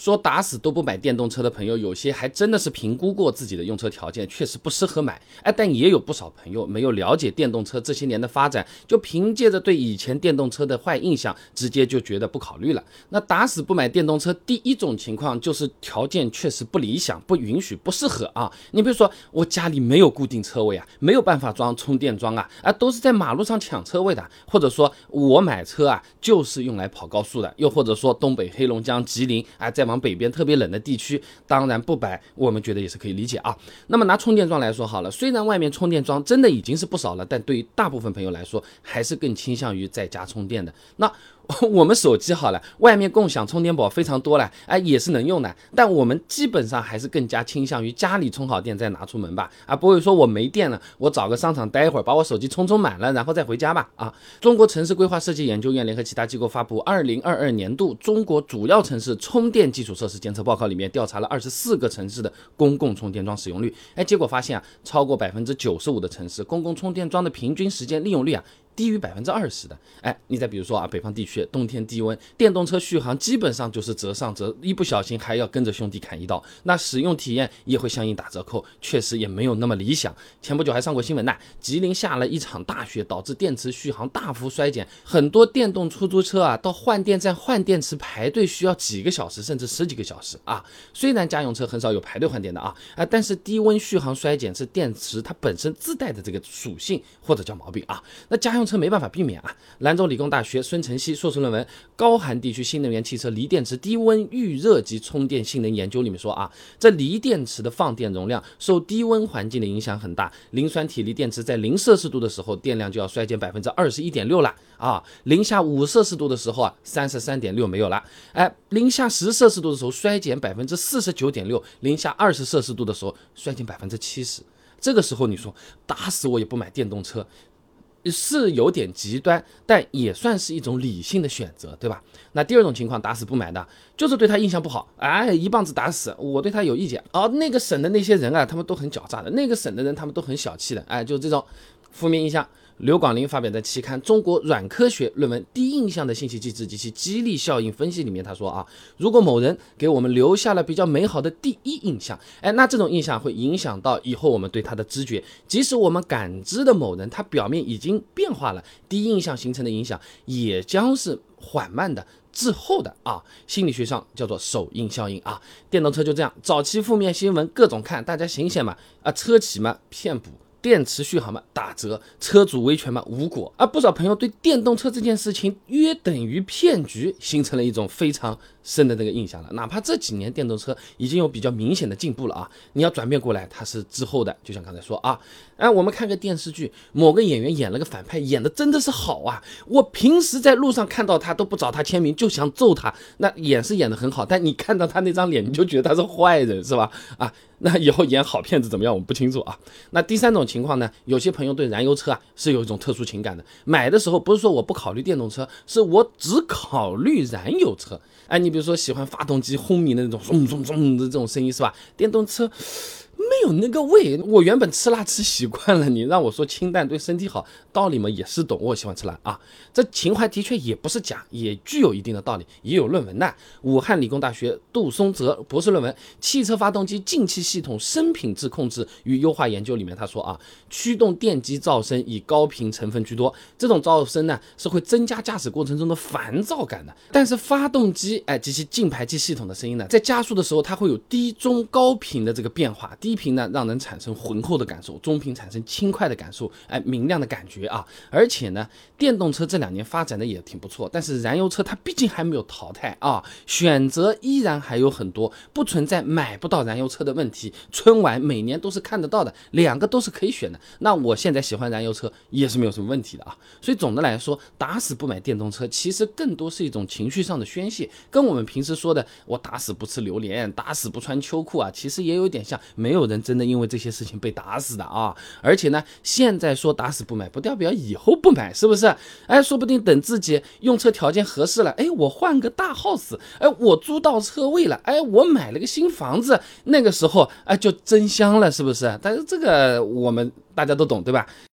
说打死都不买电动车的朋友，有些还真的是评估过自己的用车条件，确实不适合买。哎，但也有不少朋友没有了解电动车这些年的发展，就凭借着对以前电动车的坏印象，直接就觉得不考虑了。那打死不买电动车，第一种情况就是条件确实不理想，不允许，不适合啊。你比如说我家里没有固定车位啊，没有办法装充电桩啊，啊，都是在马路上抢车位的，或者说我买车啊就是用来跑高速的，又或者说东北、黑龙江、吉林啊，在往北边特别冷的地区，当然不白，我们觉得也是可以理解啊。那么拿充电桩来说好了，虽然外面充电桩真的已经是不少了，但对于大部分朋友来说，还是更倾向于在家充电的。那。我们手机好了，外面共享充电宝非常多了，哎，也是能用的。但我们基本上还是更加倾向于家里充好电再拿出门吧，啊，不会说我没电了，我找个商场待一会儿，把我手机充充满了，然后再回家吧。啊，中国城市规划设计研究院联合其他机构发布《二零二二年度中国主要城市充电基础设施监测报告》里面调查了二十四个城市的公共充电桩使用率，哎，结果发现啊，超过百分之九十五的城市公共充电桩的平均时间利用率啊。低于百分之二十的，哎，你再比如说啊，北方地区冬天低温，电动车续航基本上就是折上折，一不小心还要跟着兄弟砍一刀，那使用体验也会相应打折扣，确实也没有那么理想。前不久还上过新闻呢，吉林下了一场大雪，导致电池续航大幅衰减，很多电动出租车啊，到换电站换电池排队需要几个小时，甚至十几个小时啊。虽然家用车很少有排队换电的啊，啊，但是低温续航衰减是电池它本身自带的这个属性或者叫毛病啊。那家用车没办法避免啊！兰州理工大学孙晨曦硕士论文《高寒地区新能源汽车锂电池低温预热及充电性能研究》里面说啊，这锂电池的放电容量受低温环境的影响很大。磷酸铁锂电池在零摄氏度的时候，电量就要衰减百分之二十一点六了啊！零下五摄氏度的时候啊，三十三点六没有了。哎，零下十摄氏度的时候衰减百分之四十九点六，零下二十摄氏度的时候衰减百分之七十。这个时候你说打死我也不买电动车。是有点极端，但也算是一种理性的选择，对吧？那第二种情况，打死不买的，就是对他印象不好，哎，一棒子打死，我对他有意见。哦，那个省的那些人啊，他们都很狡诈的，那个省的人他们都很小气的，哎，就这种负面印象。刘广林发表在期刊《中国软科学》论文《第一印象的信息机制及其激励效应分析》里面，他说啊，如果某人给我们留下了比较美好的第一印象，哎，那这种印象会影响到以后我们对他的知觉。即使我们感知的某人他表面已经变化了，第一印象形成的影响也将是缓慢的、滞后的啊。心理学上叫做首印效应啊。电动车就这样，早期负面新闻各种看，大家醒醒嘛啊，车企嘛骗补。电池续航嘛打折，车主维权嘛无果，而不少朋友对电动车这件事情约等于骗局，形成了一种非常深的那个印象了。哪怕这几年电动车已经有比较明显的进步了啊，你要转变过来，它是滞后的。就像刚才说啊，哎，我们看个电视剧，某个演员演了个反派，演的真的是好啊，我平时在路上看到他都不找他签名，就想揍他。那演是演的很好，但你看到他那张脸，你就觉得他是坏人，是吧？啊。那以后演好片子怎么样？我们不清楚啊。那第三种情况呢？有些朋友对燃油车啊是有一种特殊情感的，买的时候不是说我不考虑电动车，是我只考虑燃油车。哎，你比如说喜欢发动机轰鸣的那种嗡嗡嗡的这种声音是吧？电动车。有那个味，我原本吃辣吃习惯了，你让我说清淡对身体好，道理嘛也是懂，我喜欢吃辣啊。这情怀的确也不是假，也具有一定的道理，也有论文的。武汉理工大学杜松泽博士论文《汽车发动机进气系统声品质控制与优化研究》里面他说啊，驱动电机噪声以高频成分居多，这种噪声呢是会增加驾驶过程中的烦躁感的。但是发动机哎及其进排气系统的声音呢，在加速的时候它会有低中高频的这个变化，低。频那，让人产生浑厚的感受；中频产生轻快的感受，哎，明亮的感觉啊！而且呢，电动车这两年发展的也挺不错，但是燃油车它毕竟还没有淘汰啊，选择依然还有很多，不存在买不到燃油车的问题。春晚每年都是看得到的，两个都是可以选的。那我现在喜欢燃油车也是没有什么问题的啊。所以总的来说，打死不买电动车，其实更多是一种情绪上的宣泄，跟我们平时说的我打死不吃榴莲，打死不穿秋裤啊，其实也有点像，没有。人真的因为这些事情被打死的啊！而且呢，现在说打死不买，不代表以后不买，是不是？哎，说不定等自己用车条件合适了，哎，我换个大 house，哎，我租到车位了，哎，我买了个新房子，那个时候哎，就真香了，是不是？但是这个我们大家都懂，对吧？